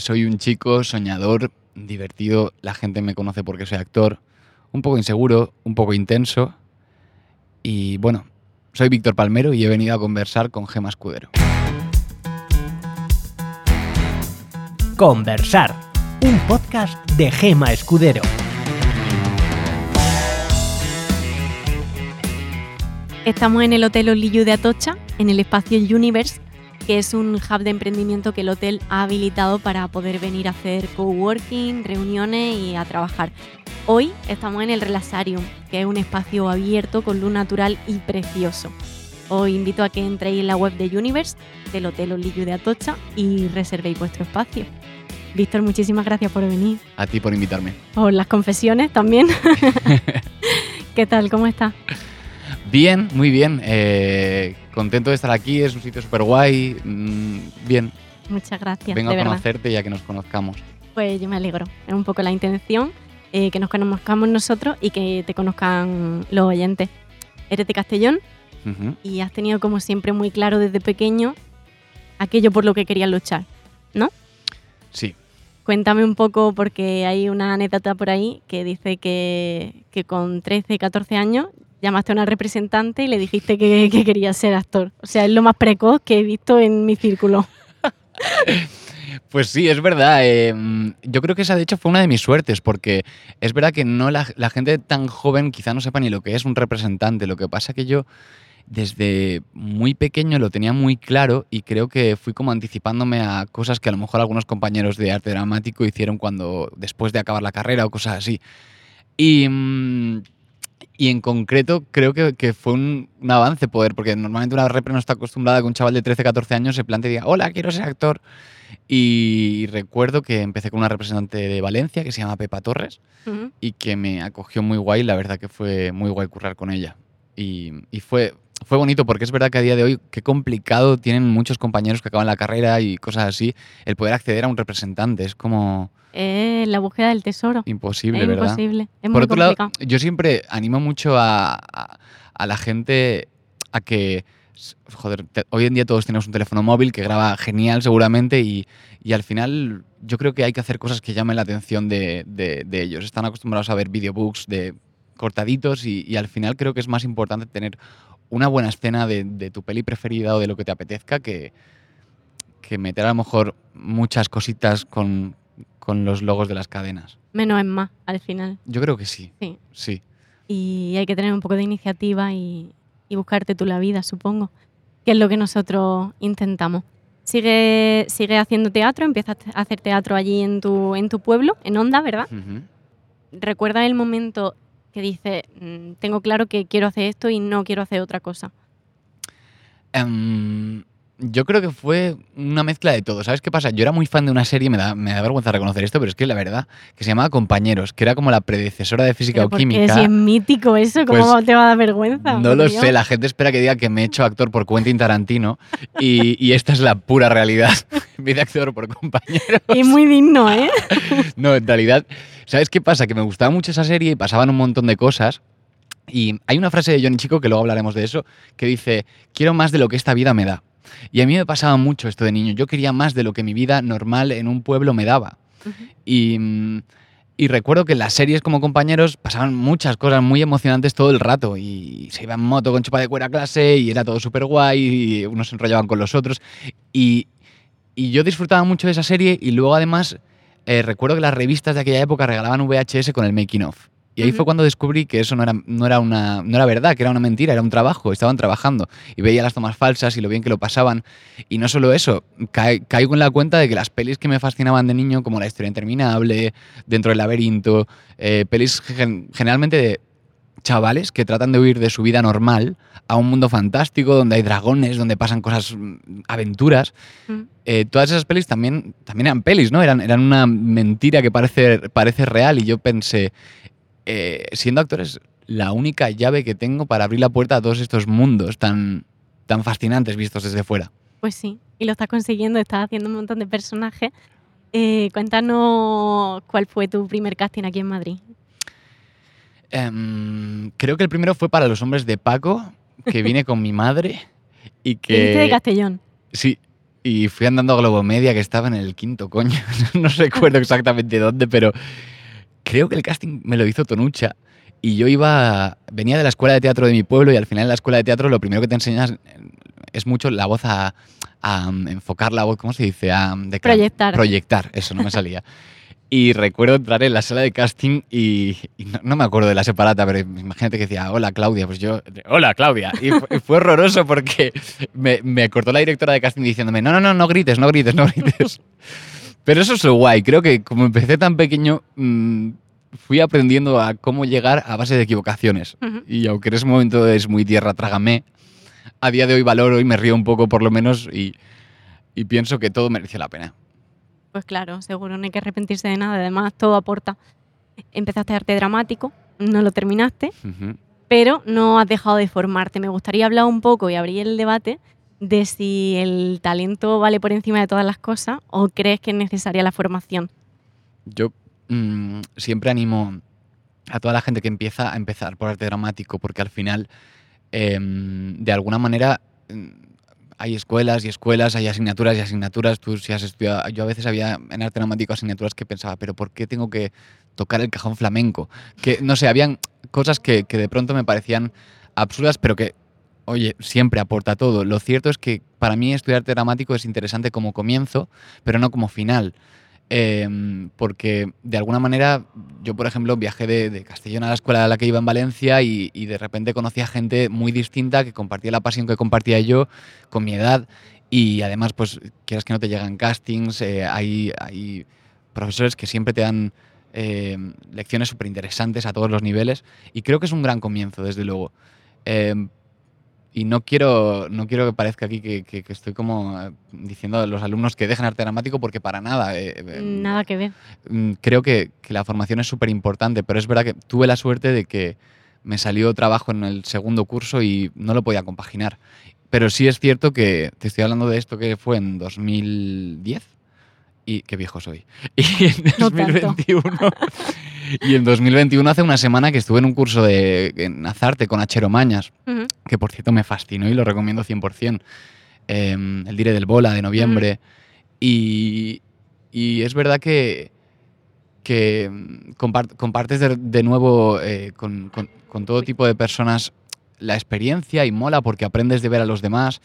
soy un chico soñador, divertido, la gente me conoce porque soy actor, un poco inseguro, un poco intenso. Y bueno, soy Víctor Palmero y he venido a conversar con Gema Escudero. Conversar, un podcast de Gema Escudero. Estamos en el Hotel Olillo de Atocha, en el espacio Universe, que es un hub de emprendimiento que el hotel ha habilitado para poder venir a hacer coworking, reuniones y a trabajar. Hoy estamos en el Relaxarium, que es un espacio abierto con luz natural y precioso. Os invito a que entréis en la web de Universe, del Hotel Olillo de Atocha, y reservéis vuestro espacio. Víctor, muchísimas gracias por venir. A ti por invitarme. Por las confesiones también. ¿Qué tal? ¿Cómo estás? Bien, muy bien. Eh, contento de estar aquí, es un sitio súper guay. mm, bien, Muchas gracias. vengo de a verdad. conocerte y a que nos conozcamos. Pues yo me alegro. Es un poco la intención, eh, que nos conozcamos nosotros y que te conozcan los oyentes. Eres de Castellón y has tenido como siempre muy claro desde pequeño aquello por lo que querías luchar. Sí, Cuéntame un poco porque hay una anécdota por ahí que dice que, que con 13, 14 años llamaste a una representante y le dijiste que, que querías ser actor. O sea, es lo más precoz que he visto en mi círculo. Pues sí, es verdad. mm, yo creo que esa de hecho fue una de mis suertes, porque es verdad que no la, la gente tan joven quizá no sepa ni lo que es un representante. Lo que pasa que yo desde muy pequeño lo tenía muy claro y creo que fui como anticipándome a cosas que a lo mejor algunos compañeros de arte dramático hicieron cuando después de acabar la carrera o cosas así. Y, mm, y en concreto creo que, que fue un, un avance poder, porque normalmente una repre no está acostumbrada a que un chaval de 13, 14 años se plante y diga, hola, quiero ser actor. Y recuerdo que empecé con una representante de Valencia que se llama Pepa Torres y que me acogió muy guay. La verdad que fue muy guay currar con ella. Y, y fue, fue bonito porque es verdad que a día de hoy qué complicado tienen muchos compañeros que acaban la carrera y cosas así el poder acceder a un representante. Es como Es la búsqueda del tesoro. imposible, es ¿verdad? imposible. Es Por otro lado, yo siempre animo mucho a, a- a la gente a que, joder, te- hoy en día todos tenemos un teléfono móvil que graba genial seguramente y, y al final yo creo que hay que hacer cosas que llamen la atención de, de- de ellos. Están acostumbrados a ver videobooks de cortaditos y, y al final creo que es más importante tener una buena escena de, de tu peli preferida o de lo que te apetezca que, que meter a lo mejor muchas cositas con, con los logos de las cadenas. Menos es más al final. Yo creo que sí. Sí. Sí. Y hay que tener un poco de iniciativa y, y buscarte tú la vida, supongo. Que es lo que nosotros intentamos. Sigue, sigue haciendo teatro, empiezas a hacer teatro allí en tu, en tu pueblo, en Onda, ¿verdad? Ujú. ¿Recuerdas el momento que dices, "Mm, tengo claro que quiero hacer esto y no quiero hacer otra cosa? Em, yo creo que fue una mezcla de todo. ¿Sabes qué pasa? Yo era muy fan de una serie, me da, me da vergüenza reconocer esto, pero es que la verdad, que se llamaba Compañeros, que era como la predecesora de física o química. si es mítico eso, ¿cómo Pues, te va a dar vergüenza? No lo Dios. sé, la gente espera que diga que me he hecho actor por Quentin Tarantino y, y esta es la pura realidad. Me de actor por compañeros. Y muy digno, ¿eh? No, en realidad, ¿sabes qué pasa? Que me gustaba mucho esa serie y pasaban un montón de cosas. Y hay una frase de Johnny Chico, que luego hablaremos de eso, que dice, quiero más de lo que esta vida me da. Y a mí me pasaba mucho esto de niño. Yo quería más de lo que mi vida normal en un pueblo me daba. Y, y recuerdo que en las series como compañeros pasaban muchas cosas muy emocionantes todo el rato. Y se iba en moto con chupa de cuero a clase y era todo súper guay y unos se enrollaban con los otros. Y, y yo disfrutaba mucho de esa serie y luego además eh, recuerdo que las revistas de aquella época regalaban VHS con el making of. Y ahí fue cuando descubrí que eso no era, no, era una, no era verdad, que era una mentira, era un trabajo, estaban trabajando. Y veía las tomas falsas y lo bien que lo cae- Y no solo eso, ca- caigo en la cuenta de que las pelis que me fascinaban de niño, como La historia interminable, Dentro del laberinto, eh, pelis gen- generalmente de chavales que tratan de huir de su vida normal a un mundo fantástico donde hay dragones, donde pasan cosas, mm, aventuras. Mm. Eh, todas esas pelis también, también eran pelis, ¿no? Eran, eran una mentira que parece, parece real y yo pensé, eh, siendo actor es la única llave que tengo para abrir la puerta a todos estos mundos tan, tan fascinantes vistos desde fuera. Pues sí, y lo estás consiguiendo, estás haciendo un montón de personajes. Eh, cuéntanos cuál fue tu primer casting aquí en Madrid. Em, creo que el primero fue para los hombres de Paco, que vine con mi madre y Viniste de que... Castellón. Sí, y fui andando a Globomedia, que estaba en el quinto coño. no recuerdo exactamente dónde, pero creo que el casting me lo hizo Tonucha. Y yo iba, venía de la escuela de teatro de mi pueblo y al final en la escuela de teatro lo primero que te enseñas es mucho la voz a, a enfocar la voz, ¿cómo se dice? A declam- Proyectar. Proyectar, eso no me salía. Y recuerdo entrar en la sala de casting y, y no, no me acuerdo de la separata, pero imagínate que decía, hola Claudia, pues yo, hola Claudia. Y fue, fue horroroso porque me, me cortó la directora de casting diciéndome, no, no, no, no grites, no grites, no grites. Pero eso es lo guay, creo que como empecé tan pequeño, mm, fui aprendiendo a cómo llegar a base de equivocaciones. Y aunque en ese momento es muy tierra, trágame, a día de hoy valoro y me río un poco por lo menos y, y pienso que todo mereció la pena. Pues claro, seguro no hay que arrepentirse de nada. Además, todo aporta. Empezaste arte dramático, no lo terminaste, pero no has dejado de formarte. Me gustaría hablar un poco y abrir el debate de si el talento vale por encima de todas las cosas o crees que es necesaria la formación. Yo mm, siempre animo a toda la gente que empieza a empezar por arte dramático, porque al final, em, de alguna manera, mm, hay escuelas y escuelas, hay asignaturas y asignaturas. Tú si has estudiado, yo a veces había en arte dramático asignaturas que pensaba, pero ¿por qué tengo que tocar el cajón flamenco? Que no sé, habían cosas que, que de pronto me parecían absurdas, pero que, oye, siempre aporta todo. Lo cierto es que para mí estudiar arte dramático es interesante como comienzo, pero no como final. Em, porque de alguna manera yo, por ejemplo, viajé de, Castellón a la escuela a la que iba en Valencia y, de repente conocí a gente muy distinta que compartía la pasión que compartía yo con mi edad y además, pues, quieras que no te llegan castings, eh, hay, hay profesores que siempre te dan eh, lecciones súper interesantes a todos los niveles y creo que es un gran comienzo, desde luego. Em, y no quiero, no quiero que parezca aquí que, que- que estoy como eh, diciendo a los alumnos que dejen arte dramático porque para nada. eh, eh, Nada que ver. mm, creo que, que la formación es súper importante, pero es verdad que tuve la suerte de que me salió trabajo en el segundo curso y no lo podía compaginar. Pero sí es cierto que te estoy hablando de esto que fue en 2010 y qué viejo soy. Y en No tanto. 2021 y en 2021 hace una semana que estuve en un curso de en Azarte con Achero Mañas, Ujú. que por cierto me fascinó y lo recomiendo 100%. eh, el Dire del Bola de noviembre. y, y es verdad que, que mm, compart- compartes de, de nuevo eh, con, con- con todo tipo de personas la experiencia y mola porque aprendes de ver a los demás.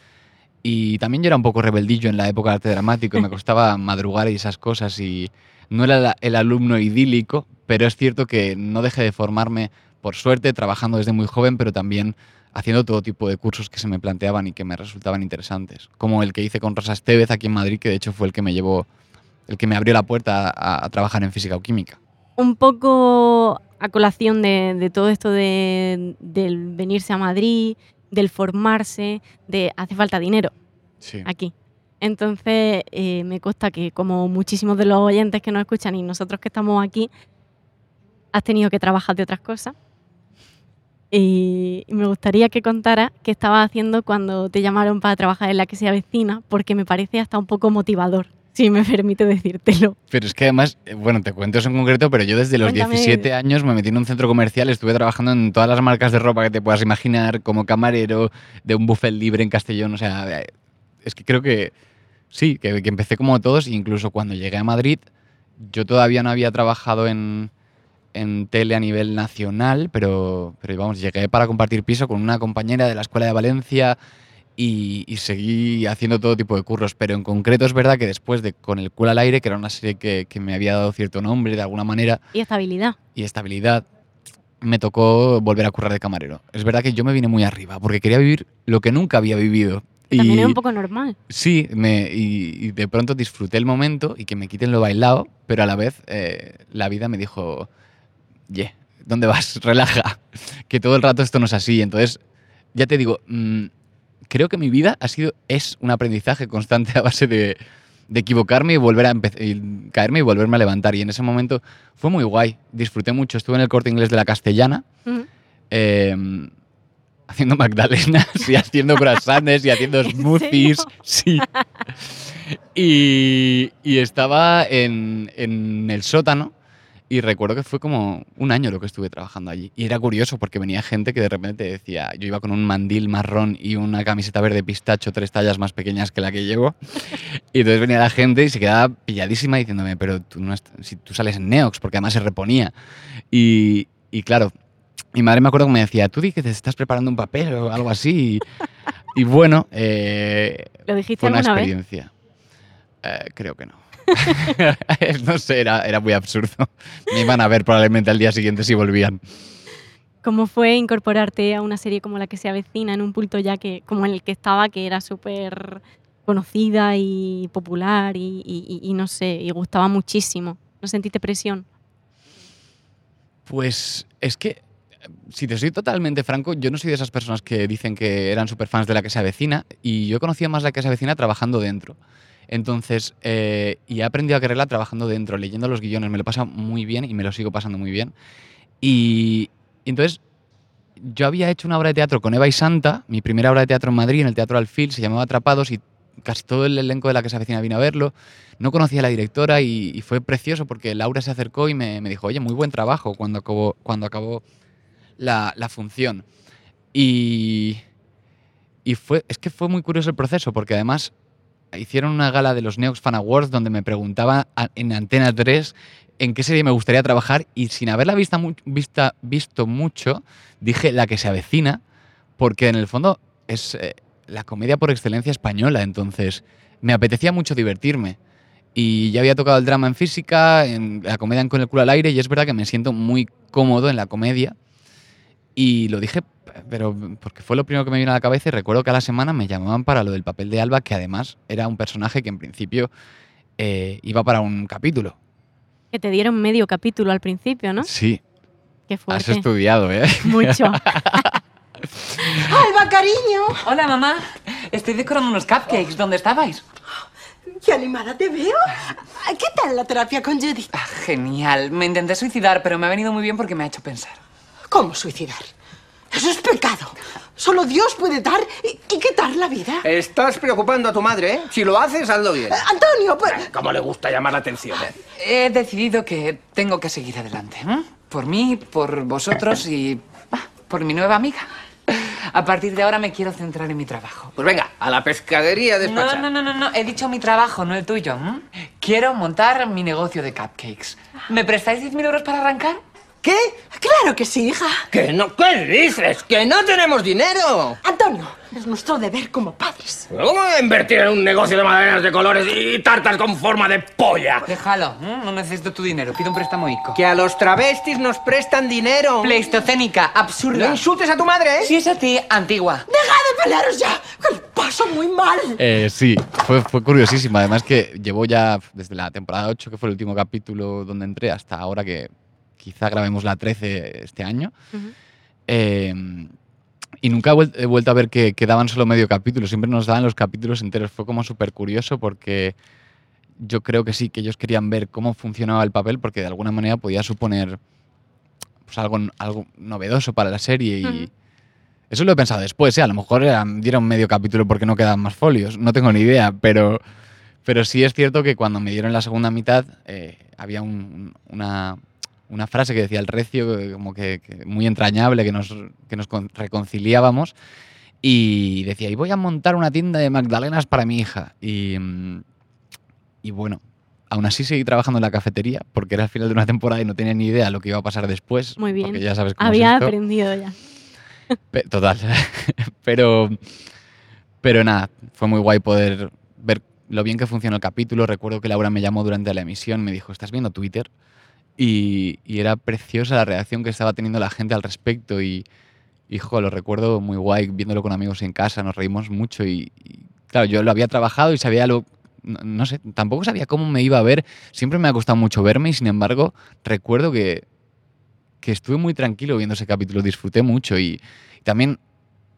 Y también yo era un poco rebeldillo en la época de arte dramático y me costaba madrugar y esas cosas y no era el alumno idílico, pero es cierto que no dejé de formarme, por suerte, trabajando desde muy joven, pero también haciendo todo tipo de cursos que se me planteaban y que me resultaban interesantes, como el que hice con Rosa Estevez aquí en Madrid, que de hecho fue el que me llevó, el que me abrió la puerta a, a trabajar en física o química. Un poco a colación de, de todo esto de, del venirse a Madrid, del formarse, de hace falta dinero Sí. aquí. Entonces, eh, me consta que como muchísimos de los oyentes que nos escuchan y nosotros que estamos aquí, has tenido que trabajar de otras cosas. Y me gustaría que contaras qué estabas haciendo cuando te llamaron para trabajar en la que se avecina, porque me parece hasta un poco motivador, si me permite decírtelo. Pero es que además, eh, bueno, te cuento eso en concreto, pero yo desde los Cuéntame. 17 años me metí en un centro comercial, estuve trabajando en todas las marcas de ropa que te puedas imaginar, como camarero, de un buffet libre en Castellón, o sea, eh, es que creo que sí, que, que empecé como todos, incluso cuando llegué a Madrid, yo todavía no había trabajado en, en tele a nivel nacional, pero, pero vamos, llegué para compartir piso con una compañera de la Escuela de Valencia y, y seguí haciendo todo tipo de curros, pero en concreto es verdad que después de Con el culo al aire, que era una serie que, que me había dado cierto nombre de alguna manera Y estabilidad. y estabilidad, me tocó volver a currar de camarero. Es verdad que yo me vine muy arriba porque quería vivir lo que nunca había vivido. que También Y- es un poco normal. Sí, me, y, y de pronto disfruté el momento y que me quiten lo bailado, pero a la vez eh, la vida me dijo, ye, ¿dónde vas? Relaja, que todo el rato esto no es así. Entonces, ya te digo, mm, creo que mi vida ha sido, es un aprendizaje constante a base de, de equivocarme y volver a y caerme y volverme a levantar. Y en ese momento fue muy guay, disfruté mucho. Estuve en el corte inglés de la Castellana, Ujú. eh, haciendo magdalenas y haciendo croissants y haciendo ¿En smoothies. Sí. Y, y estaba en, en el sótano Y recuerdo que fue como un año lo que estuve trabajando allí. Y era curioso porque venía gente que de repente decía, yo iba con un mandil marrón y una camiseta verde pistacho, tres tallas más pequeñas que la que llevo. Y entonces venía la gente y se quedaba pilladísima diciéndome, pero tú, no si tú sales en Neox, porque además se reponía. Y, y claro, mi madre me acuerdo que me decía, tú di que te estás preparando un papel o algo así. Y, y bueno, eh, ¿Lo dijiste fue una vez? experiencia. Eh, creo que no. no sé, era, era muy absurdo. Me iban a ver probablemente al día siguiente si volvían. ¿Cómo fue incorporarte a una serie como la que se avecina en un punto ya que, como en el que estaba, que era súper conocida y popular y, y- no sé, y gustaba muchísimo? ¿No sentiste presión? Pues es que, si te soy totalmente franco, yo no soy de esas personas que dicen que eran súper fans de la que se avecina y yo conocía más la que se avecina trabajando dentro. Entonces, eh, y he aprendido a quererla trabajando dentro, leyendo los guiones, me lo pasa muy bien y me lo sigo pasando muy bien. Y, entonces, yo había hecho una obra de teatro con Eva y Santa, mi primera obra de teatro en Madrid, en el Teatro Alfil, se llamaba Atrapados y casi todo el elenco de la que se avecina vino a verlo. No conocía a la directora y, y fue precioso porque Laura se acercó y me, me dijo, oye, muy buen trabajo cuando acabó, cuando acabó la, la función. Y, y fue, es que fue muy curioso el proceso porque además hicieron una gala de los Neox Fan Awards donde me preguntaba en Antena 3 en qué serie me gustaría trabajar y sin haberla visto mucho, dije la que se avecina porque en el fondo es eh, la comedia por excelencia española, entonces me apetecía mucho divertirme. Y ya había tocado el drama en física, en la comedia en con el culo al aire, y es verdad que me siento muy cómodo en la comedia. Y lo dije, pero porque fue lo primero que me vino a la cabeza y recuerdo que a la semana me llamaban para lo del papel de Alba, que además era un personaje que en principio eh, iba para un capítulo. Que te dieron medio capítulo al principio, ¿no? Sí, Qué has fuerte. estudiado, ¿eh? Mucho. Alba, cariño, Hola, mamá. Estoy decorando unos cupcakes. ¿Dónde estabais? qué animada te veo. ¿Qué tal la terapia con Judith? Ah, genial. Me intenté suicidar, pero me ha venido muy bien porque me ha hecho pensar. ¿Cómo suicidar? Eso es pecado. Solo Dios puede dar y, y quitar la vida. Estás preocupando a tu madre, ¿eh? Si lo haces, hazlo bien. Eh, Antonio, pues... ¿Cómo le gusta llamar la atención? He decidido que tengo que seguir adelante. ¿m? Por mí, por vosotros y ah, por mi nueva amiga. A partir de ahora me quiero centrar en mi trabajo. Pues venga, a la pescadería a No, no, no, no, no. He dicho mi trabajo, no el tuyo. ¿m? Quiero montar mi negocio de cupcakes. ¿Me prestáis 10.000 euros para arrancar? ¿Qué? Claro que sí, hija. ¿Que no? ¿Qué dices? ¡Que no tenemos dinero! Antonio, es nuestro deber como padres. ¿Cómo voy a invertir en un negocio de madalenas de colores y tartas con forma de polla? Déjalo. ¿m? No necesito tu dinero. Pido un préstamo ICO. Que a los travestis nos prestan dinero. Pleistocénica, absurda. No insultes a tu madre, ¿eh? Si es a ti, antigua. ¡Deja de pelearos ya! ¡Que lo paso muy mal! Eh, sí, fue, fue curiosísimo. Además que llevo ya desde la temporada 8, que fue el último capítulo donde entré, hasta ahora que quizá grabemos la 13 este año. Eh, y nunca he, vuel- he vuelto a ver que quedaban solo medio capítulo, siempre nos daban los capítulos enteros. Fue como súper curioso porque yo creo que sí, que ellos querían ver cómo funcionaba el papel porque de alguna manera podía suponer pues, algo, algo novedoso para la serie. Y eso lo he pensado después, ¿eh? a lo mejor dieron medio capítulo porque no quedaban más folios, no tengo ni idea, pero, pero sí es cierto que cuando me dieron la segunda mitad eh, había un- una, una frase que decía el recio, como que, que muy entrañable, que nos, que nos con- reconciliábamos. Y decía, y voy a montar una tienda de magdalenas para mi hija. Y, mm, y bueno, aún así seguí trabajando en la cafetería, porque era el final de una temporada y no tenía ni idea lo que iba a pasar después. Muy bien. Porque ya sabes cómo Había es esto. aprendido ya. Total. pero, pero nada, fue muy guay poder ver lo bien que funcionó el capítulo. Recuerdo que Laura me llamó durante la emisión, me dijo, ¿estás viendo Twitter? Y, y era preciosa la reacción que estaba teniendo la gente al respecto. Y, hijo, lo recuerdo muy guay viéndolo con amigos en casa, nos reímos mucho. Y, y, claro, yo lo había trabajado y sabía lo. No, no sé, tampoco sabía cómo me iba a ver. Siempre me ha costado mucho verme y sin embargo, recuerdo que, que estuve muy tranquilo viendo ese capítulo, disfruté mucho y, y también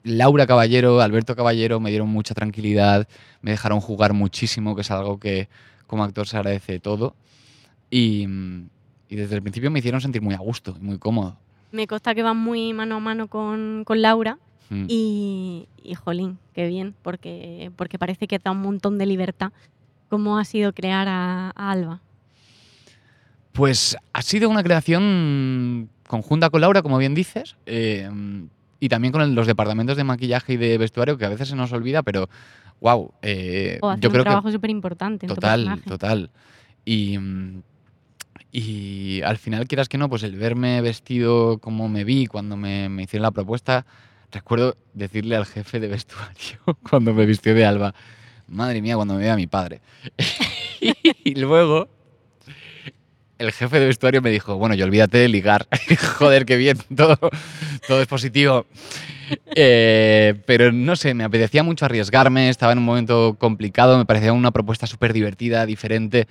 Laura Caballero, Alberto Caballero me dieron mucha tranquilidad, me dejaron jugar muchísimo, que es algo que como actor se agradece todo y, mm, y desde el principio me hicieron sentir muy a gusto y muy cómodo. Me consta que van muy mano a mano con, con Laura Mm. y, y, jolín, qué bien, porque, porque parece que da un montón de libertad. ¿Cómo ha sido crear a, a Alba? Pues ha sido una creación conjunta con Laura, como bien dices, eh, y también con el- los departamentos de maquillaje y de vestuario, que a veces se nos olvida, pero wow, eh, O hacer yo un creo trabajo súper importante en tu Total, total. Y, y al final, quieras que no, pues el verme vestido como me vi cuando me, me hicieron la propuesta, recuerdo decirle al jefe de vestuario cuando me vistió de alba, madre mía, cuando me vea mi padre. y luego el jefe de vestuario me dijo, bueno, yo olvídate de ligar. Joder, qué bien, todo, todo es positivo. Eh, pero no sé, me apetecía mucho arriesgarme, estaba en un momento complicado, me parecía una propuesta súper divertida, diferente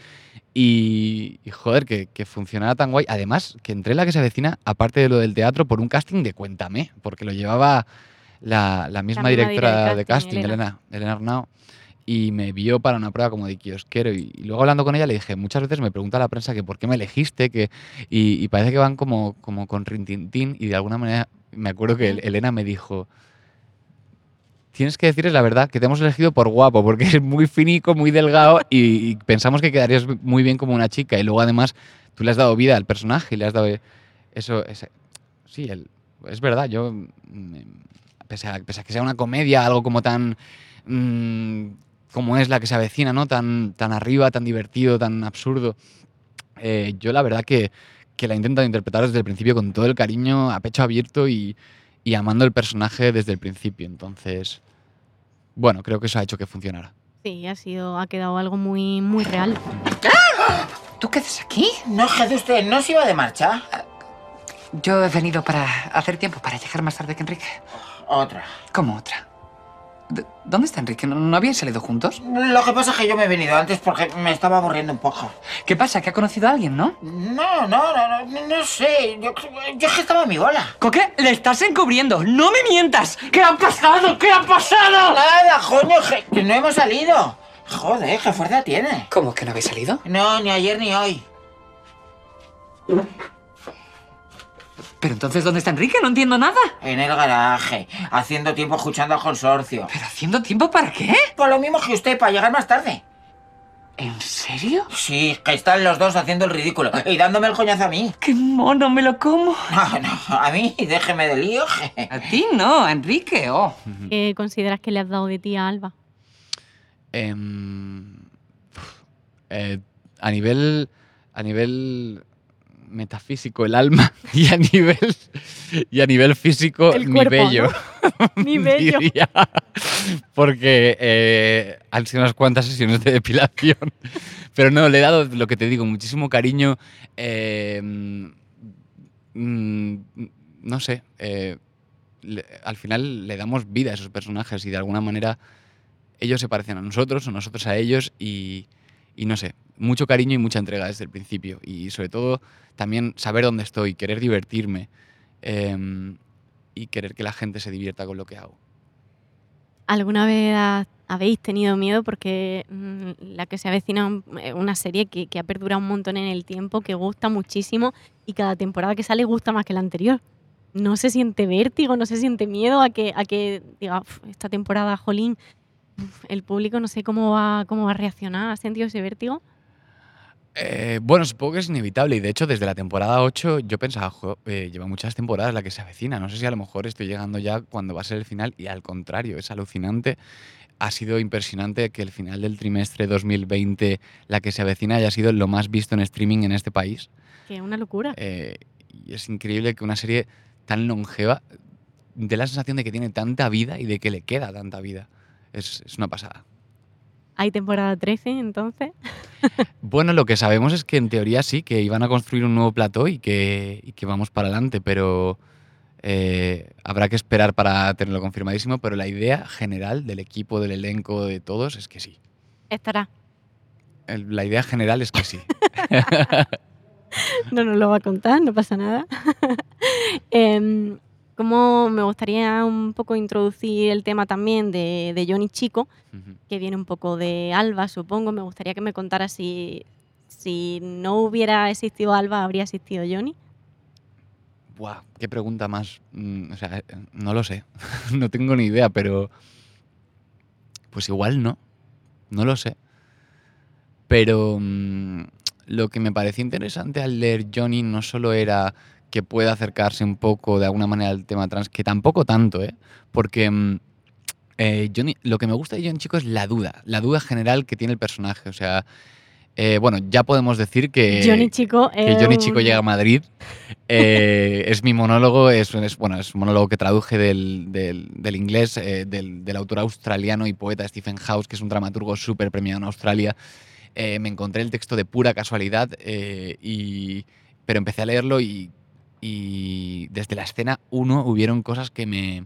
y, y, joder, que, que funcionara tan guay. Además, que entré en la que se avecina, aparte de lo del teatro, por un casting de Cuéntame, porque lo llevaba la, la misma directora de de casting, Elena. Elena, Arnau, y me vio para una prueba como de quiero Y, y luego hablando con ella le dije, muchas veces me pregunta la prensa que por qué me elegiste, que, y, y parece que van como, como con rintintín, y de alguna manera me acuerdo que. Elena me dijo, tienes que decirles la verdad, que te hemos elegido por guapo, porque eres muy finico, muy delgado y, pensamos que quedarías muy bien como una chica. Y luego además tú le has dado vida al personaje y le has dado eso. sí, es verdad, yo, mm, pese a, que sea una comedia, algo como tan... mm, como es la que se avecina, ¿no? Tan, tan arriba, tan divertido, tan absurdo. eh, yo la verdad que, que la he intentado interpretar desde el principio con todo el cariño, a pecho abierto y, y amando el personaje desde el principio. Entonces, bueno, creo que eso ha hecho que funcionara. Sí, ha sido, ha quedado algo muy, muy real. ¿Tú qué haces aquí? No, Jesús, usted no se iba de marcha. Yo he venido para hacer tiempo, para llegar más tarde que Enrique. Otra. ¿Cómo otra? ¿Dónde está Enrique? ¿No, no habíais salido juntos? Lo que pasa es que yo me he venido antes porque me estaba aburriendo un poco. ¿Qué pasa? ¿Que ha conocido a alguien, no? No, no, no, no, no sé. Yo, yo es que estaba a mi bola. ¿Coque? Le estás encubriendo. ¡No me mientas! ¿Qué ha pasado? ¿Qué ha pasado? Nada, coño, que no hemos salido. Joder, qué fuerza tiene. ¿Cómo que no habéis salido? No, ni ayer ni hoy. Pero entonces, ¿dónde está Enrique? No entiendo nada. En el garaje, haciendo tiempo escuchando al consorcio. ¿Pero haciendo tiempo para qué? Por lo mismo que usted, para llegar más tarde. ¿En serio? Sí, que están los dos haciendo el ridículo y dándome el coñazo a mí. ¡Qué mono! ¿Me lo como? No, no, a mí, déjeme de lío. A ti no, a Enrique. Oh. ¿Qué consideras que le has dado de ti a Alba? Em, eh, a nivel a nivel metafísico el alma y a nivel y a nivel físico El mi cuerpo, bello Mi bello. diría. porque eh, han sido unas cuantas sesiones de depilación pero no le he dado lo que te digo muchísimo cariño eh, mm, no sé eh, le- al final le damos vida a esos personajes y de alguna manera ellos se parecen a nosotros o nosotros a ellos y, y no sé, mucho cariño y mucha entrega desde el principio y sobre todo también saber dónde estoy, querer divertirme em, y querer que la gente se divierta con lo que hago. ¿Alguna vez ha- habéis tenido miedo? Porque mm, la que se avecina un- eh, una serie que, que ha perdurado un montón en el tiempo, que gusta muchísimo y cada temporada que sale gusta más que la anterior. No se siente vértigo, no se siente miedo a que, a que diga, "Uf, esta temporada, jolín, el público no sé cómo va, cómo va a reaccionar. ¿Has sentido ese vértigo? Eh, bueno, supongo que es inevitable y de hecho desde la temporada 8 yo pensaba, "Jo, eh, lleva muchas temporadas la que se avecina, no sé si a lo mejor estoy llegando ya cuando va a ser el final y al contrario, es alucinante. Ha sido impresionante que el final del trimestre 2020, la que se avecina, haya sido lo más visto en streaming en este país. Que una locura. Eh, y es increíble que una serie tan longeva dé la sensación de que tiene tanta vida y de que le queda tanta vida. Es, es una pasada. Hay temporada 13, entonces. Bueno, lo que sabemos es que en teoría sí, que iban a construir un nuevo plató y que, y que vamos para adelante, pero eh, habrá que esperar para tenerlo confirmadísimo, pero la idea general del equipo, del elenco, de todos, es que sí. Estará. El- La idea general es que sí. No nos lo va a contar, no pasa nada. Em, como me gustaría un poco introducir el tema también de, de Johnny Chico, que viene un poco de Alba, supongo. Me gustaría que me contara si, si no hubiera existido Alba, habría existido Johnny. Buah, qué pregunta más. mm, o sea, eh, no lo sé. no tengo ni idea, pero. Pues igual no. No lo sé. Pero. mm, lo que me pareció interesante al leer Johnny no solo era que pueda acercarse un poco de alguna manera al tema trans, que tampoco tanto, ¿eh? Porque mm, eh, Johnny, lo que me gusta de Johnny Chico es la duda, la duda general que tiene el personaje. O sea, eh, bueno, ya podemos decir que Johnny Chico que Johnny Chico llega a Madrid. Eh, es mi monólogo, es, es- bueno, es un monólogo que traduje del, del- del inglés del, del autor australiano y poeta Stephen House, que es un dramaturgo súper premiado en Australia. Me encontré el texto de pura casualidad, y, pero empecé a leerlo y, y desde la escena 1 hubieron cosas que me,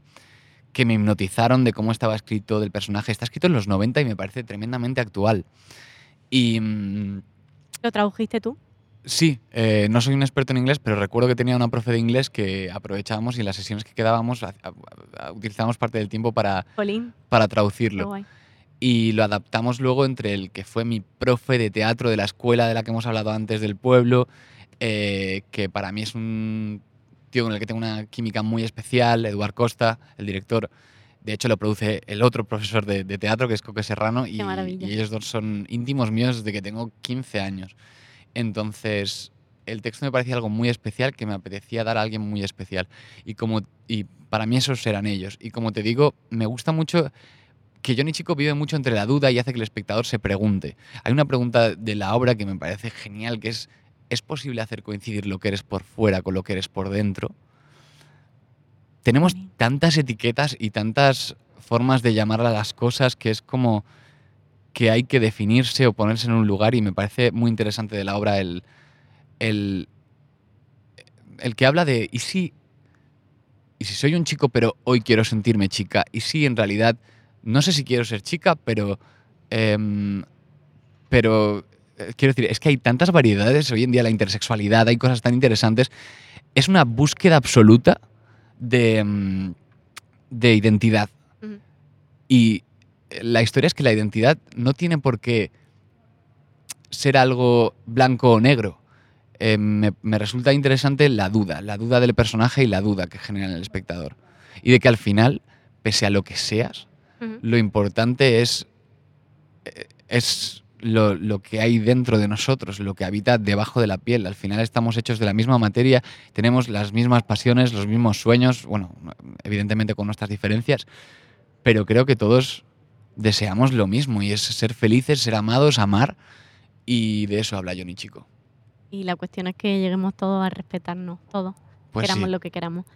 que me hipnotizaron de cómo estaba escrito del personaje. Está escrito en los 90 y me parece tremendamente actual. Y... mm, ¿Lo tradujiste tú? Sí, eh, no soy un experto en inglés, pero recuerdo que tenía una profe de inglés que aprovechábamos y en las sesiones que quedábamos ha- ha- ha- utilizábamos parte del tiempo para, para traducirlo. Y lo adaptamos luego entre el que fue mi profe de teatro de la escuela de la que hemos hablado antes del pueblo, eh, que para mí es un tío con el que tengo una química muy especial, Eduard Costa, el director. De hecho, lo produce el otro profesor de, de teatro, que es Coque Serrano, y ellos dos son íntimos míos desde que tengo 15 años. Entonces, el texto me parecía algo muy especial que me apetecía dar a alguien muy especial. Y, como, y para mí esos eran ellos. Y como te digo, me gusta mucho que Johnny Chico vive mucho entre la duda y hace que el espectador se pregunte. Hay una pregunta de la obra que me parece genial, que es, ¿es posible hacer coincidir lo que eres por fuera con lo que eres por dentro? Tenemos tantas etiquetas y tantas formas de llamar a las cosas que es como que hay que definirse o ponerse en un lugar y me parece muy interesante de la obra el, el, el que habla de, ¿y si, ¿y si soy un chico pero hoy quiero sentirme chica? ¿Y si en realidad no sé si quiero ser chica, pero... em, pero quiero decir, es que hay tantas variedades hoy en día, la intersexualidad, hay cosas tan interesantes. Es una búsqueda absoluta de, mm, de identidad. Y la historia es que la identidad no tiene por qué ser algo blanco o negro. Eh, me, me resulta interesante la duda, la duda del personaje y la duda que genera en el espectador. Y de que al final, pese a lo que seas, lo importante es, eh, es lo, lo que hay dentro de nosotros, lo que habita debajo de la piel. Al final estamos hechos de la misma materia, tenemos las mismas pasiones, los mismos sueños, bueno, evidentemente con nuestras diferencias, pero creo que todos deseamos lo mismo y es ser felices, ser amados, amar, y de eso habla Johnny Chico. Y la cuestión es que lleguemos todos a respetarnos, todos. Pues queramos sí. lo que queramos.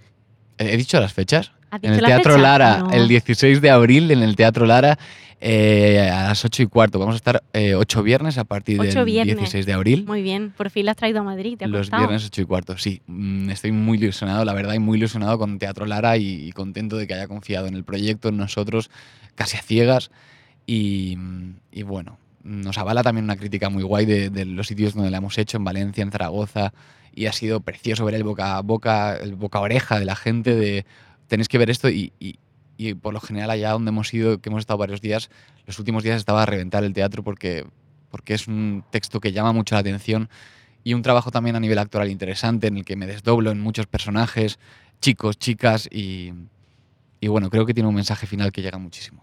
¿He dicho las fechas? ¿Has En el Teatro fecha? Lara, No. el 16 de abril, en el Teatro Lara, eh, a las 8 y cuarto. Vamos a estar eh, 8 viernes a partir Ocho del viernes. 16 de abril. Muy bien, por fin la has traído a Madrid, ¿te ha Los costado? viernes 8 y cuarto, sí. Mm, Estoy muy ilusionado, la verdad, y muy ilusionado con Teatro Lara y, y contento de que haya confiado en el proyecto, en nosotros, casi a ciegas. Y, y bueno, nos avala también una crítica muy guay de, de los sitios donde la hemos hecho, en Valencia, en Zaragoza, y ha sido precioso ver el boca a boca, el boca a oreja de la gente de tenéis que ver esto y, y- y por lo general allá donde hemos ido, que hemos estado varios días, los últimos días estaba a reventar el teatro porque, porque es un texto que llama mucho la atención y un trabajo también a nivel actoral interesante en el que me desdoblo en muchos personajes, chicos, chicas y, y bueno, creo que tiene un mensaje final que llega muchísimo.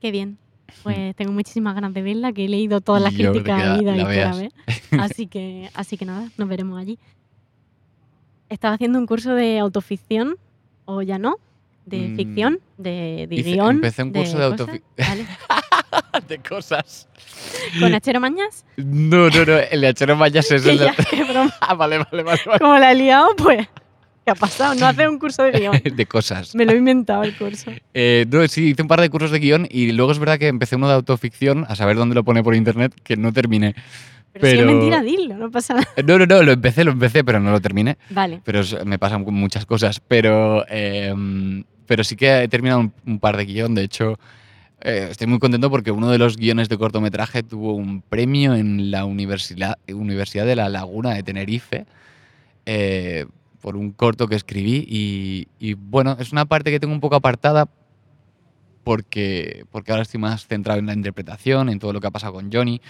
Qué bien. Pues tengo muchísimas ganas de verla, que he leído todas las Yo críticas que la- y la haber. Así que, así que nada, nos veremos allí. Estaba haciendo un curso de autoficción, o ya no, de Mm, ficción, de, de hice- guion. empecé un curso de cosas. autofic- Vale. de cosas. ¿Con Achero Mañas? No, no, no, el de Achero Mayas es el de... ya, qué broma. Ah, vale, vale, vale. vale. Como la he liado, pues, ¿qué ha pasado? No hace un curso de guion. de cosas. Me lo he inventado el curso. Eh, no, sí, hice un par de cursos de guion y luego es verdad que empecé uno de autoficción, a saber dónde lo pone por internet, que no terminé. Pero, si es Pero- mentira, dilo, no pasa nada. No, no, no, lo empecé, lo empecé, pero no lo terminé. Vale. Pero me pasan muchas cosas. Pero, eh, pero sí que he terminado un, par de guion. De hecho, eh, estoy muy contento porque uno de los guiones de cortometraje tuvo un premio en la Universidad, Universidad de La Laguna de Tenerife eh, por un corto que escribí. Y, bueno, es una parte que tengo un poco apartada porque, porque ahora estoy más centrado en la interpretación, en todo lo que ha pasado con Johnny.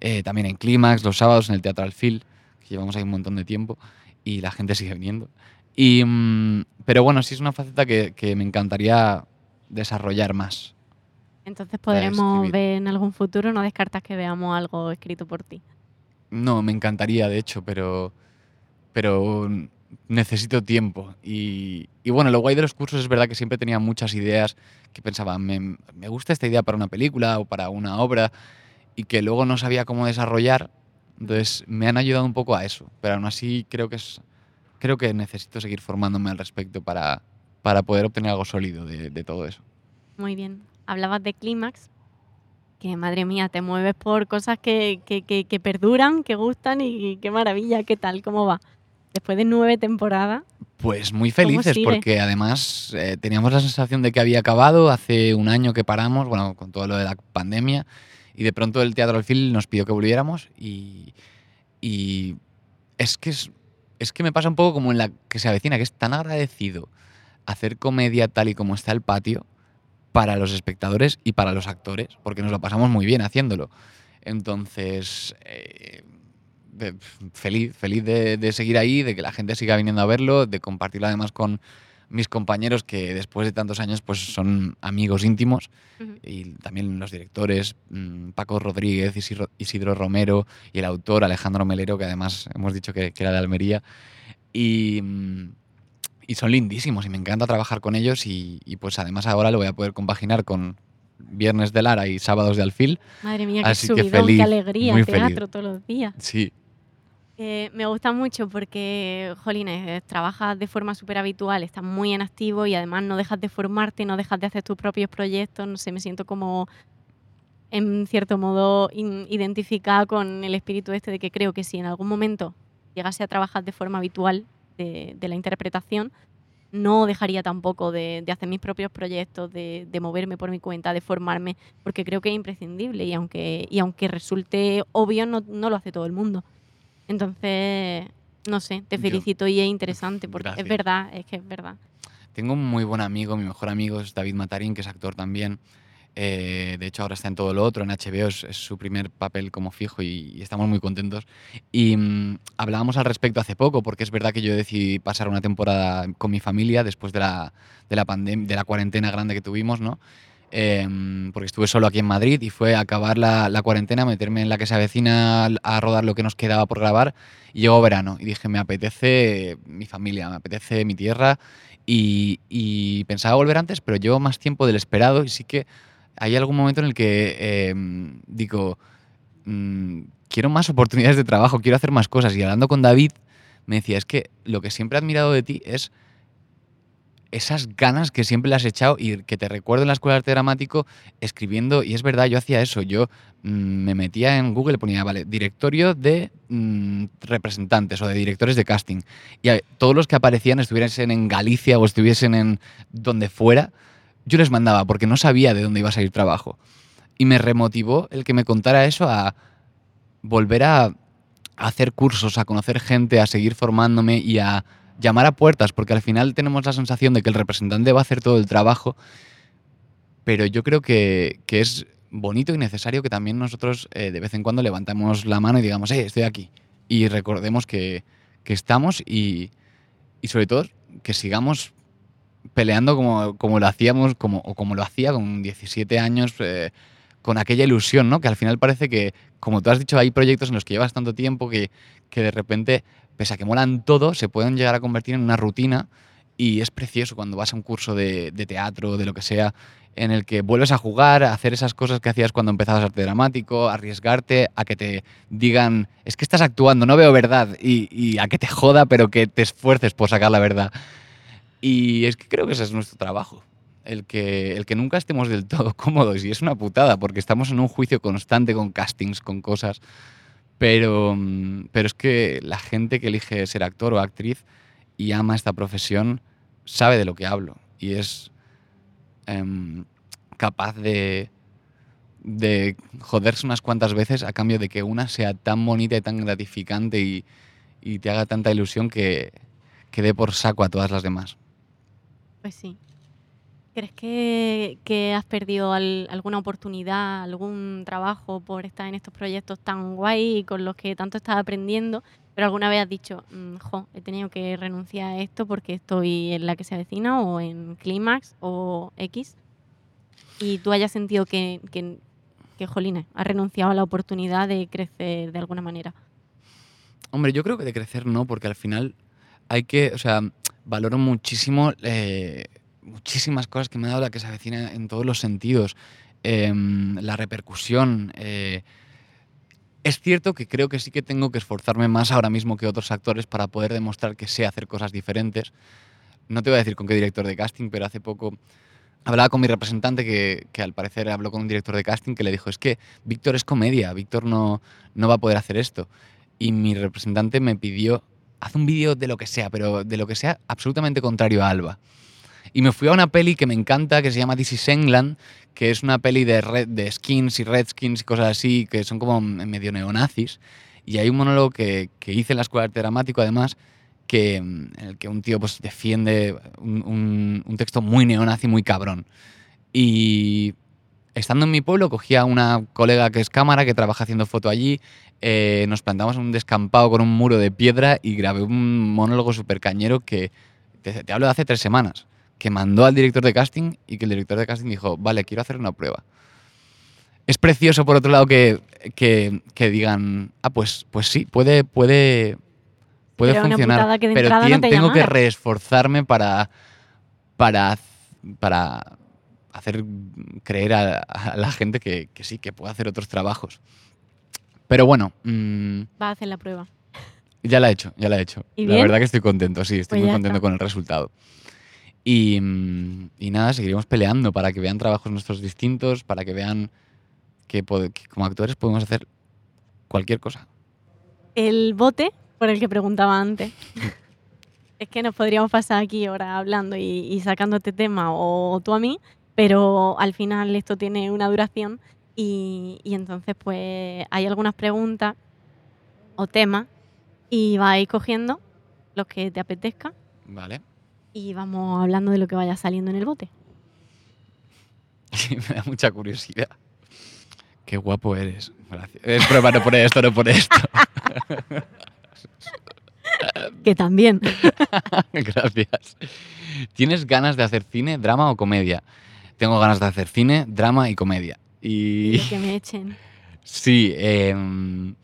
eh, también en Clímax, los sábados en el Teatro Alfil, que llevamos ahí un montón de tiempo y la gente sigue viniendo. Y, mm, pero bueno, sí es una faceta que, que me encantaría desarrollar más. Entonces podremos ver en algún futuro, no descartas que veamos algo escrito por ti. No, me encantaría, de hecho, pero, pero necesito tiempo. Y, y bueno, lo guay de los cursos es verdad que siempre tenía muchas ideas que pensaba, me, me gusta esta idea para una película o para una obra y que luego no sabía cómo desarrollar. Entonces me han ayudado un poco a eso, pero aún así creo que es creo que necesito seguir formándome al respecto para, para poder obtener algo sólido de, de todo eso. Muy bien. Hablabas de clímax, que madre mía, te mueves por cosas que, que, que- que perduran, que gustan y qué maravilla, qué tal, cómo va. Después de nueve temporadas, Pues muy felices porque además eh, teníamos la sensación de que había acabado hace un año que paramos, bueno, con todo lo de la pandemia, y de pronto el Teatro Alfil nos pidió que volviéramos y, y es que es, es que me pasa un poco como en la que se avecina, que es tan agradecido hacer comedia tal y como está el patio para los espectadores y para los actores, porque nos lo pasamos muy bien haciéndolo. Entonces, eh, feliz, feliz de, de seguir ahí, de que la gente siga viniendo a verlo, de compartirlo además con mis compañeros que después de tantos años pues son amigos íntimos y también los directores mm, Paco Rodríguez, Isidro, Isidro Romero y el autor Alejandro Melero que además hemos dicho que, que era de Almería y, mm, y son lindísimos y me encanta trabajar con ellos y, y, pues además ahora lo voy a poder compaginar con Viernes de Lara y Sábados de Alfil. madre mía, qué que subidón, feliz, qué alegría, muy teatro feliz. todos los días. Sí, Eh, me gusta mucho porque, jolines, trabajas de forma súper habitual, estás muy en activo y además no dejas de formarte, no dejas de hacer tus propios proyectos, no sé, me siento como, en cierto modo, identificada con el espíritu este de que creo que si en algún momento llegase a trabajar de forma habitual de, la interpretación, no dejaría tampoco de, hacer mis propios proyectos, de, de moverme por mi cuenta, de formarme, porque creo que es imprescindible y aunque, y aunque resulte obvio, no lo hace todo el mundo. Entonces, no sé, te Yo- felicito y es interesante porque Gracias. es verdad, es que es verdad. Tengo un muy buen amigo, mi mejor amigo es David Matarín, que es actor también. Eh, de hecho, ahora está en todo lo otro, en HBO, es, es su primer papel como fijo y, y estamos muy contentos. Y mm, hablábamos al respecto hace poco, porque es verdad que yo decidí pasar una temporada con mi familia después de la, de la, de la cuarentena grande que tuvimos, ¿no? Em, porque estuve solo aquí en Madrid y fue acabar la, cuarentena, meterme en la que se avecina a rodar lo que nos quedaba por grabar llegó verano y dije, me apetece mi familia, me apetece mi tierra y, pensaba volver antes, pero llevo más tiempo del esperado y sí que hay algún momento en el que eh, digo, mm, quiero más oportunidades de trabajo, quiero hacer más cosas. Y hablando con David, me decía, es que lo que siempre he admirado de ti es esas ganas que siempre le has echado y que te recuerdo en la escuela de arte dramático escribiendo, y es verdad, yo hacía eso, yo mm, me metía en Google ponía, vale, directorio de mm, representantes o de directores de casting. Y a- todos los que aparecían estuviesen en Galicia o estuviesen en donde fuera, yo les mandaba porque no sabía de dónde iba a salir trabajo. Y me remotivó el que me contara eso a volver a hacer cursos, a conocer gente, a seguir formándome y a llamar a puertas, porque al final tenemos la sensación de que el representante va a hacer todo el trabajo, pero yo creo que, que es bonito y necesario que también nosotros eh, de vez en cuando levantamos la mano y digamos, eh, estoy aquí. Y recordemos que, que estamos y, y sobre todo que sigamos peleando como, como lo hacíamos, como, o como lo hacía con 17 años, eh, con aquella ilusión, ¿no? Que al final parece que, como tú has dicho, hay proyectos en los que llevas tanto tiempo que, que de repente, pese a que molan todo, se pueden llegar a convertir en una rutina y es precioso cuando vas a un curso de, de teatro, de lo que sea, en el que vuelves a jugar, a hacer esas cosas que hacías cuando empezabas arte dramático, arriesgarte, a que te digan, es que estás actuando, no veo verdad, y, y a que te joda, pero que te esfuerces por sacar la verdad. Y es que creo que ese es nuestro trabajo. El que, el que nunca estemos del todo cómodos. Y es una putada, porque estamos en un juicio constante con castings, con cosas. Pero, mm, pero es que la gente que elige ser actor o actriz y ama esta profesión sabe de lo que hablo. Y es em, capaz de, de joderse unas cuantas veces a cambio de que una sea tan bonita y tan gratificante y, y te haga tanta ilusión que, que dé por saco a todas las demás. Pues sí. ¿Crees que, has perdido al- alguna oportunidad, algún trabajo por estar en estos proyectos tan guay y con los que tanto estás aprendiendo? Pero alguna vez has dicho, "Mm, jo, he tenido que renunciar a esto porque estoy en la que se avecina o en Clímax o X. Y tú hayas sentido que, que, que jolines, has renunciado a la oportunidad de crecer de alguna manera. Hombre, yo creo que de crecer no, porque al final hay que, o sea, valoro muchísimo, eh, muchísimas cosas que me ha dado la que se avecina en todos los sentidos. Em, la repercusión. eh, es cierto que creo que sí que tengo que esforzarme más ahora mismo que otros actores para poder demostrar que sé hacer cosas diferentes. No te voy a decir con qué director de casting, pero hace poco hablaba con mi representante que, que al parecer habló con un director de casting que le dijo, es que Víctor es comedia, Víctor no, no va a poder hacer esto. Y mi representante me pidió, haz un vídeo de lo que sea, pero de lo que sea absolutamente contrario a Alba. Y me fui a una peli que me encanta, que se llama This is England, que es una peli de, red, de skins y redskins y cosas así, que son como medio neonazis. Y hay un monólogo que, que hice en la escuela de arte dramático, además, que, mm, en el que un tío pues, defiende un, un- texto muy neonazi, muy cabrón. Y estando en mi pueblo, cogí a una colega que es cámara, que trabaja haciendo foto allí, eh, nos plantamos un descampado con un muro de piedra y grabé un monólogo súper cañero que, te, te hablo de hace tres semanas, que mandó al director de casting y que el director de casting dijo, vale, quiero hacer una prueba. Es precioso, por otro lado, que, que, que digan, ah, pues, pues sí, puede, puede, puede Pero funcionar. pero no tien- te tengo que reesforzarme para, para, para hacer creer a, a la gente que, que sí, que puede hacer otros trabajos. Pero bueno, mm, Va a hacer la prueba. ya la he hecho, ya la he hecho. ¿Y la bien? verdad que estoy contento, sí, estoy Pues muy contento está. con el resultado. Y, y nada, seguiremos peleando para que vean trabajos nuestros distintos, para que vean que, que como actores podemos hacer cualquier cosa. El bote por el que preguntaba antes. es que nos podríamos pasar aquí ahora hablando y, y sacando este tema o tú a mí, pero al final esto tiene una duración y, y entonces pues hay algunas preguntas o temas y vais cogiendo los que te apetezca ¿Vale? Y vamos hablando de lo que vaya saliendo en el bote. Me da mucha curiosidad. Qué guapo eres. Gracias. Es prueba, no por esto, no por esto. Que también. Gracias. ¿Tienes ganas de hacer cine, drama o comedia? Tengo ganas de hacer cine, drama y comedia. Y Lo que me echen. sí, em,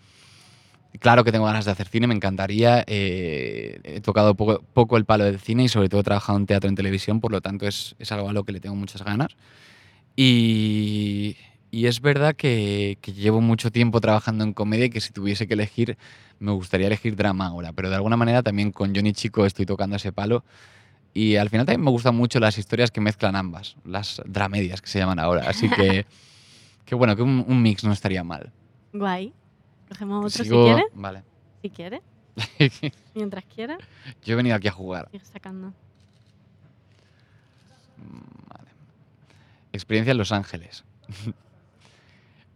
claro que tengo ganas de hacer cine, me encantaría. eh, he tocado poco, poco el palo del cine y sobre todo he trabajado en teatro y en televisión, por lo tanto es, es algo a lo que le tengo muchas ganas. Y, y es verdad que, que llevo mucho tiempo trabajando en comedia y que si tuviese que elegir, me gustaría elegir drama ahora, pero de alguna manera también con Johnny Chico estoy tocando ese palo. Y al final también me gustan mucho las historias que mezclan ambas, las dramedias que se llaman ahora. Así que, que bueno, que un, un mix no estaría mal. Guay. Cogemos otro Sigo- si quieres. Vale. Si quieres. Mientras quieras, Yo he venido aquí a jugar. ir sacando. Vale. Experiencia en Los Ángeles.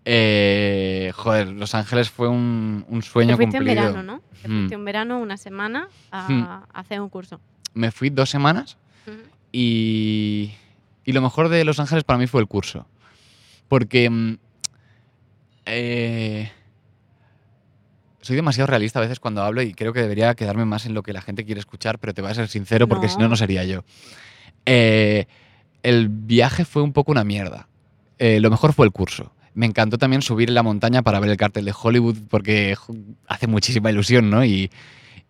Eh, joder, Los Ángeles fue un, un sueño Te fuiste cumplido. en verano, ¿no? Te Hmm. fuiste en verano una semana a, a hacer un curso. Me fui dos semanas y, y lo mejor de Los Ángeles para mí fue el curso. Porque mm, eh, soy demasiado realista a veces cuando hablo y creo que debería quedarme más en lo que la gente quiere escuchar, pero te voy a ser sincero porque si no, No. sería yo. Eh, el viaje fue un poco una mierda. Eh, lo mejor fue el curso. Me encantó también subir en la montaña para ver el cartel de Hollywood porque hace muchísima ilusión, ¿no? Y,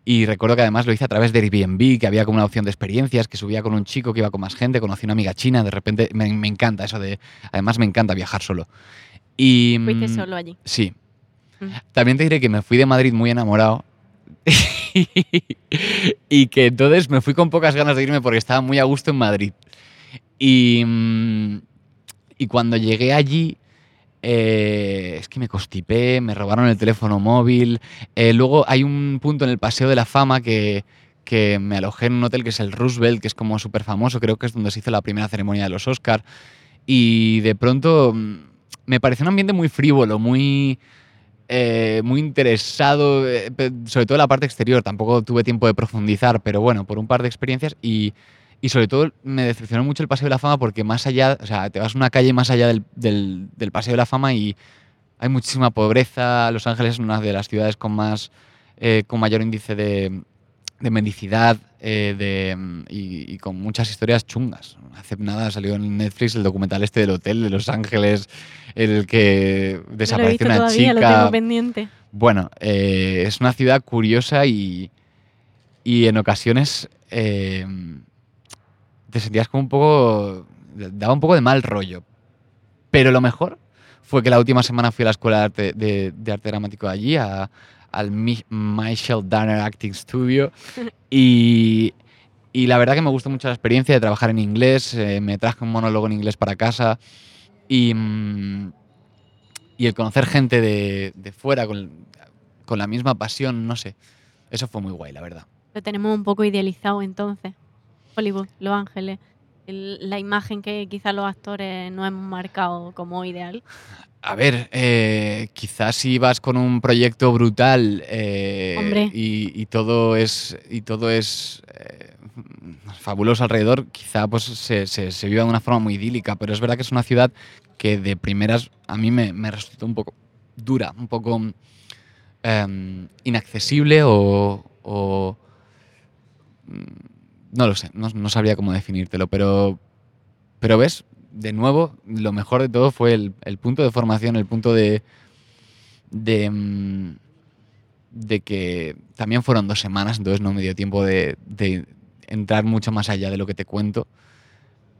y recuerdo que además lo hice a través de Airbnb, que había como una opción de experiencias, que subía con un chico que iba con más gente, conocí una amiga china, de repente me, me encanta eso de... Además me encanta viajar solo. Y, Fuiste mm, solo allí. Sí. También te diré que me fui de Madrid muy enamorado. y que entonces me fui con pocas ganas de irme porque estaba muy a gusto en Madrid. Y, mm, y cuando llegué allí, eh, es que me constipé, me robaron el teléfono móvil. Eh, luego hay un punto en el Paseo de la Fama que, que me alojé en un hotel que es el Roosevelt, que es como súper famoso, creo que es donde se hizo la primera ceremonia de los Oscars. Y de pronto mm, me pareció un ambiente muy frívolo, muy, eh, muy interesado, eh, sobre todo la parte exterior. Tampoco tuve tiempo de profundizar, pero bueno, por un par de experiencias. Y, y sobre todo me decepcionó mucho el Paseo de la Fama porque más allá, o sea, te vas una calle más allá del, del- del Paseo de la Fama y hay muchísima pobreza. Los Ángeles es una de las ciudades con más, eh, con mayor índice de, de mendicidad eh, de, mm, y, y con muchas historias chungas. Hace nada salió en Netflix el documental este del hotel de Los Ángeles, en el que No lo he desapareció visto una todavía, lo tengo chica. pendiente. Bueno, eh, es una ciudad curiosa y, y en ocasiones eh, te sentías como un poco... daba un poco de mal rollo. Pero lo mejor fue que la última semana fui a la Escuela de Arte, de, de arte Dramático allí, a- al Mi- Michael Danner Acting Studio, y, y la verdad que me gustó mucho la experiencia de trabajar en inglés, eh, me traje un monólogo en inglés para casa, y, mm, y el conocer gente de, de fuera con, con la misma pasión, no sé, eso fue muy guay, la verdad. Lo tenemos un poco idealizado entonces. Hollywood, Los Ángeles, el- la imagen que quizás los actores no hemos marcado como ideal. A ver, eh, quizás si vas con un proyecto brutal eh, y, y todo es y todo es eh, fabuloso alrededor, quizá pues se, se, se viva de una forma muy idílica, pero es verdad que es una ciudad que de primeras a mí me, me resultó un poco dura, un poco em, inaccesible o, o, mm, no lo sé, no, no sabría cómo definírtelo, pero pero ves, de nuevo, lo mejor de todo fue el, el punto de formación, el punto de. de. mm, de que también fueron dos semanas, entonces no me dio tiempo de, de entrar mucho más allá de lo que te cuento.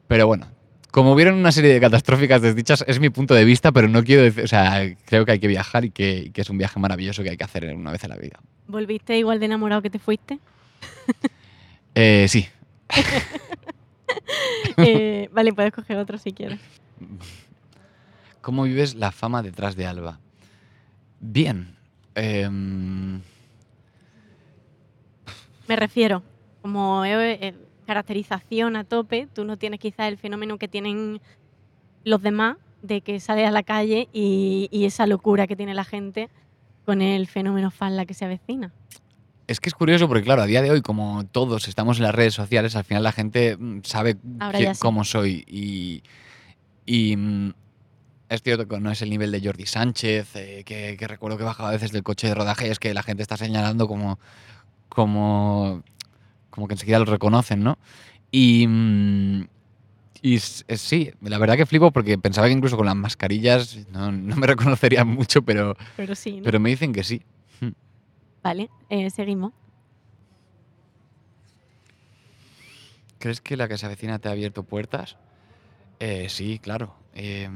Pero bueno, como vieron una serie de catastróficas desdichas, es mi punto de vista, pero no quiero decir. O sea, creo que hay que viajar y que, y que es un viaje maravilloso que hay que hacer una vez en la vida. ¿Volviste igual de enamorado que te fuiste? Eh, sí, Eh, vale, puedes coger otro si quieres. ¿Cómo vives la fama detrás de Alba? Bien. em, Me refiero, como eh, eh, caracterización a tope, tú no tienes quizás el fenómeno que tienen los demás de que sales a la calle y, y esa locura que tiene la gente con el fenómeno fan la que se avecina. Es que es curioso porque, claro, a día de hoy, como todos estamos en las redes sociales, al final la gente mm, sabe quién- sí. cómo soy. Y, y, mm, es cierto que no es el nivel de Jordi Sánchez, eh, que, que recuerdo que bajaba a veces del coche de rodaje y es que la gente está señalando como, como, como que enseguida lo reconocen, ¿no? Y, mm, y eh, sí, la verdad que flipo porque pensaba que incluso con las mascarillas no, no me reconocerían mucho, pero, Pero sí, ¿no? pero me dicen que sí. Vale, eh, seguimos. ¿Crees que la que se avecina te ha abierto puertas? Eh, sí, claro. Eh,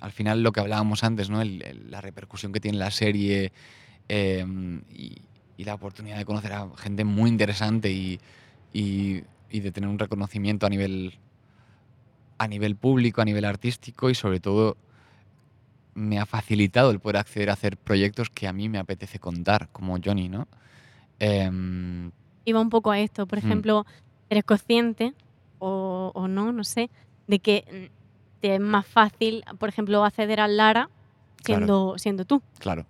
al final lo que hablábamos antes, ¿no? El- la repercusión que tiene la serie y, y la oportunidad de conocer a gente muy interesante y, y- y de tener un reconocimiento a nivel, a nivel público, a nivel artístico y sobre todo me ha facilitado el poder acceder a hacer proyectos que a mí me apetece contar, como Johnny, ¿no? Em, Iba un poco a esto, por Mm. ejemplo, eres consciente o, o no, no sé, de que mm, te es más fácil, por ejemplo, acceder al Lara siendo, siendo tú. Claro.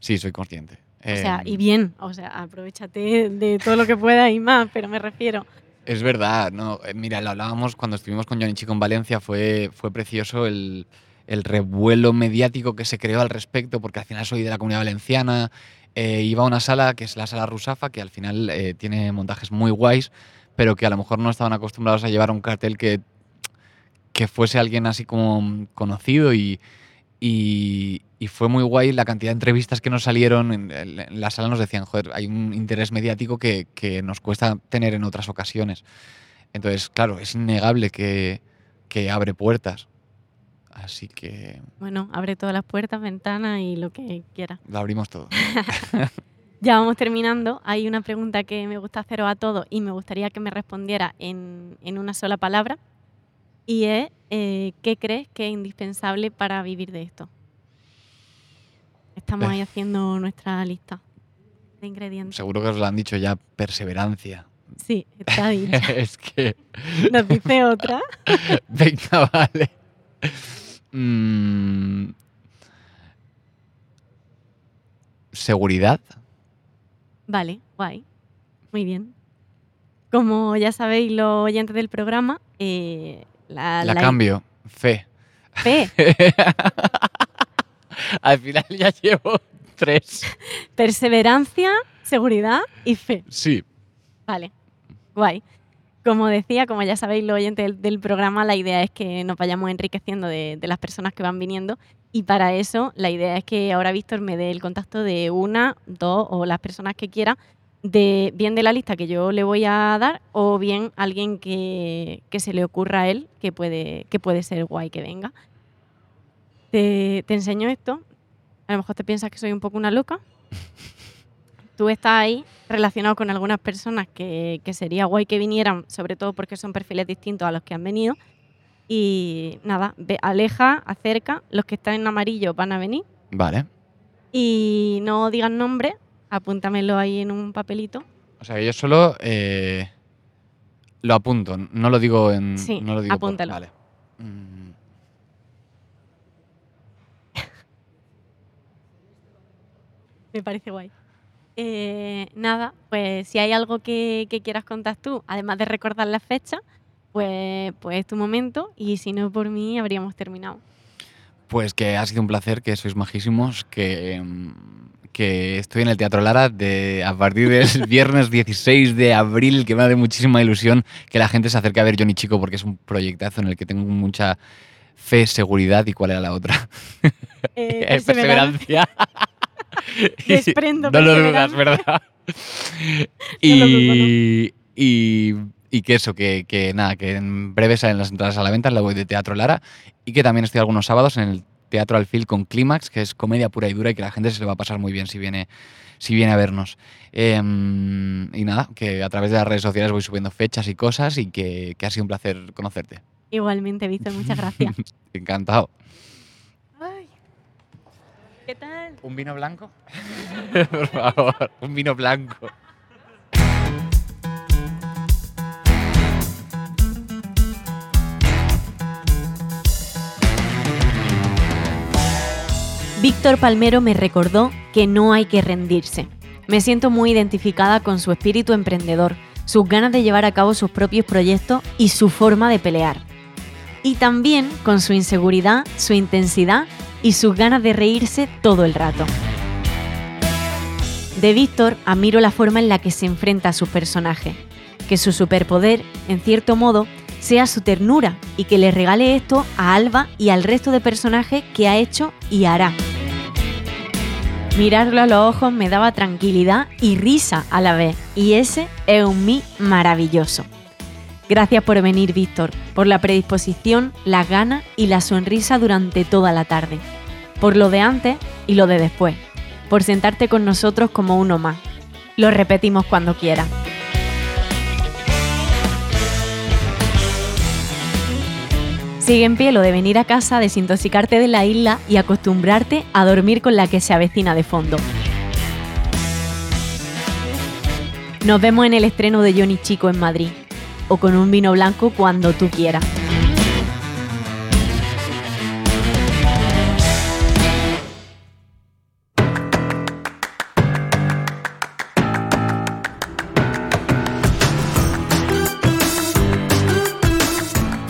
Sí, soy consciente. O sea, y Em, bien, o sea, aprovechate de todo lo que puedas y más, pero me refiero. Es verdad, no. eh, Mira, lo hablábamos cuando estuvimos con Johnny Chico en Valencia, fue, fue precioso el, el revuelo mediático que se creó al respecto, porque al final soy de la comunidad valenciana. eh, iba a una sala que es la sala Rusafa, que al final eh, tiene montajes muy guays, pero que a lo mejor no estaban acostumbrados a llevar un cartel que, que fuese alguien así como conocido y, y, fue muy guay la cantidad de entrevistas que nos salieron. En, en la sala nos decían, joder, hay un interés mediático que, que nos cuesta tener en otras ocasiones. Entonces, claro, es innegable que, que abre puertas. Así que Bueno, abre todas las puertas, ventanas y lo que quieras. lo abrimos todo. Ya vamos terminando. Hay una pregunta que me gusta haceros a todos y me gustaría que me respondiera en, en una sola palabra. Y es, eh, ¿qué crees que es indispensable para vivir de esto? Estamos Eh. ahí haciendo nuestra lista de ingredientes. Seguro que os lo han dicho ya, perseverancia. Sí, está dicho. es que, Nos dice otra. venga, vale. Mm, seguridad. Vale, guay. Muy bien. Como ya sabéis los oyentes del programa, eh, la, La la- cambio. Fe. fe, Al final ya llevo tres. perseverancia, seguridad y fe. Sí. Vale, guay. Como decía, como ya sabéis los oyentes del, del programa, la idea es que nos vayamos enriqueciendo de, de las personas que van viniendo Y para eso, la idea es que ahora Víctor me dé el contacto de una, dos o las personas que quiera, de, bien de la lista que yo le voy a dar, o bien alguien que, que se le ocurra a él que puede, que puede ser guay que venga. Te, te enseño esto. A lo mejor te piensas que soy un poco una loca. Tú estás ahí relacionado con algunas personas que, que sería guay que vinieran, sobre todo porque son perfiles distintos a los que han venido. Y nada, ve- aleja, acerca, los que están en amarillo van a venir. Vale. Y no digan nombre, apúntamelo ahí en un papelito. O sea, yo solo eh, lo apunto, no lo digo en. Sí, no lo digo por- apúntalo. Vale. Mm, Me parece guay. Eh, nada, pues si hay algo que, que quieras contar tú, además de recordar la fecha, pues, pues es tu momento. Y si no por mí, habríamos terminado. Pues que ha sido un placer, que sois majísimos, que, que estoy en el Teatro Lara de, a partir del viernes 16 de abril, que me hace muchísima ilusión que la gente se acerque a ver Johnny Chico porque es un proyectazo en el que tengo mucha fe, seguridad y cuál era la otra. Eh, Eh, perseverancia. Desprendo no lo dudas. ¿verdad? No y, y, y que eso, que, que nada, que en breve salen las entradas a la venta en la web de Teatro Lara y que también estoy algunos sábados en el Teatro Alfil con Clímax, que es comedia pura y dura y que la gente se le va a pasar muy bien si viene, si viene a vernos. Em, y nada, que a través de las redes sociales voy subiendo fechas y cosas y que, que ha sido un placer conocerte. Igualmente, Víctor, muchas gracias. Encantado. ¿Qué tal? ¿Un vino blanco? Por favor, un vino blanco. Víctor Palmero me recordó que no hay que rendirse. Me siento muy identificada con su espíritu emprendedor, sus ganas de llevar a cabo sus propios proyectos y su forma de pelear. Y también con su inseguridad, su intensidad y sus ganas de reírse todo el rato. De Víctor admiro la forma en la que se enfrenta a su personaje, que su superpoder, en cierto modo, sea su ternura y que le regale esto a Alba y al resto de personajes que ha hecho y hará. Mirarlo a los ojos me daba tranquilidad y risa a la vez, y ese es un mí maravilloso. Gracias por venir, Víctor, por la predisposición, las ganas y la sonrisa durante toda la tarde, por lo de antes y lo de después, por sentarte con nosotros como uno más. Lo repetimos cuando quiera. Sigue en pie lo de venir a casa, desintoxicarte de la isla y acostumbrarte a dormir con la que se avecina de fondo. Nos vemos en el estreno de Johnny Chico en Madrid, o con un vino blanco cuando tú quieras.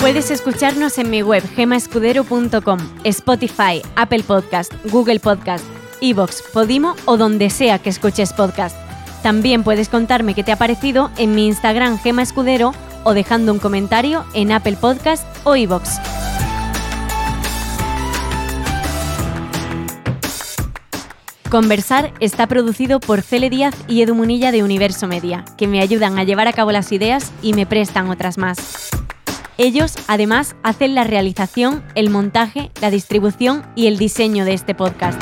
Puedes escucharnos en mi web gemaescudero.com, Spotify, Apple Podcast, Google Podcast, Evox, Podimo o donde sea que escuches podcast. También puedes contarme qué te ha parecido en mi Instagram Gema Escudero o dejando un comentario en Apple Podcast o Evox. Conversar está producido por Cele Díaz y Edu Munilla de Universo Media, que me ayudan a llevar a cabo las ideas y me prestan otras más. Ellos, además, hacen la realización, el montaje, la distribución y el diseño de este podcast.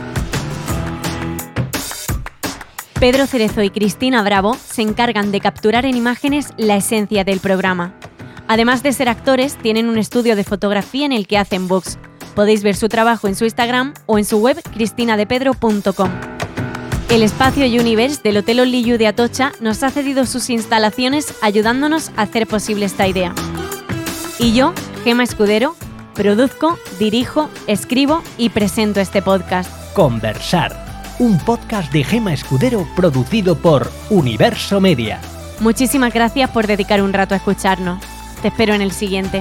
Pedro Cerezo y Cristina Bravo se encargan de capturar en imágenes la esencia del programa. Además de ser actores, tienen un estudio de fotografía en el que hacen books. Podéis ver su trabajo en su Instagram o en su web cristinadepedro.com. El espacio Universe del Hotel Oliyu de Atocha nos ha cedido sus instalaciones ayudándonos a hacer posible esta idea. Y yo, Gema Escudero, produzco, dirijo, escribo y presento este podcast. Conversar. Un podcast de Gema Escudero producido por Universo Media. Muchísimas gracias por dedicar un rato a escucharnos. Te espero en el siguiente.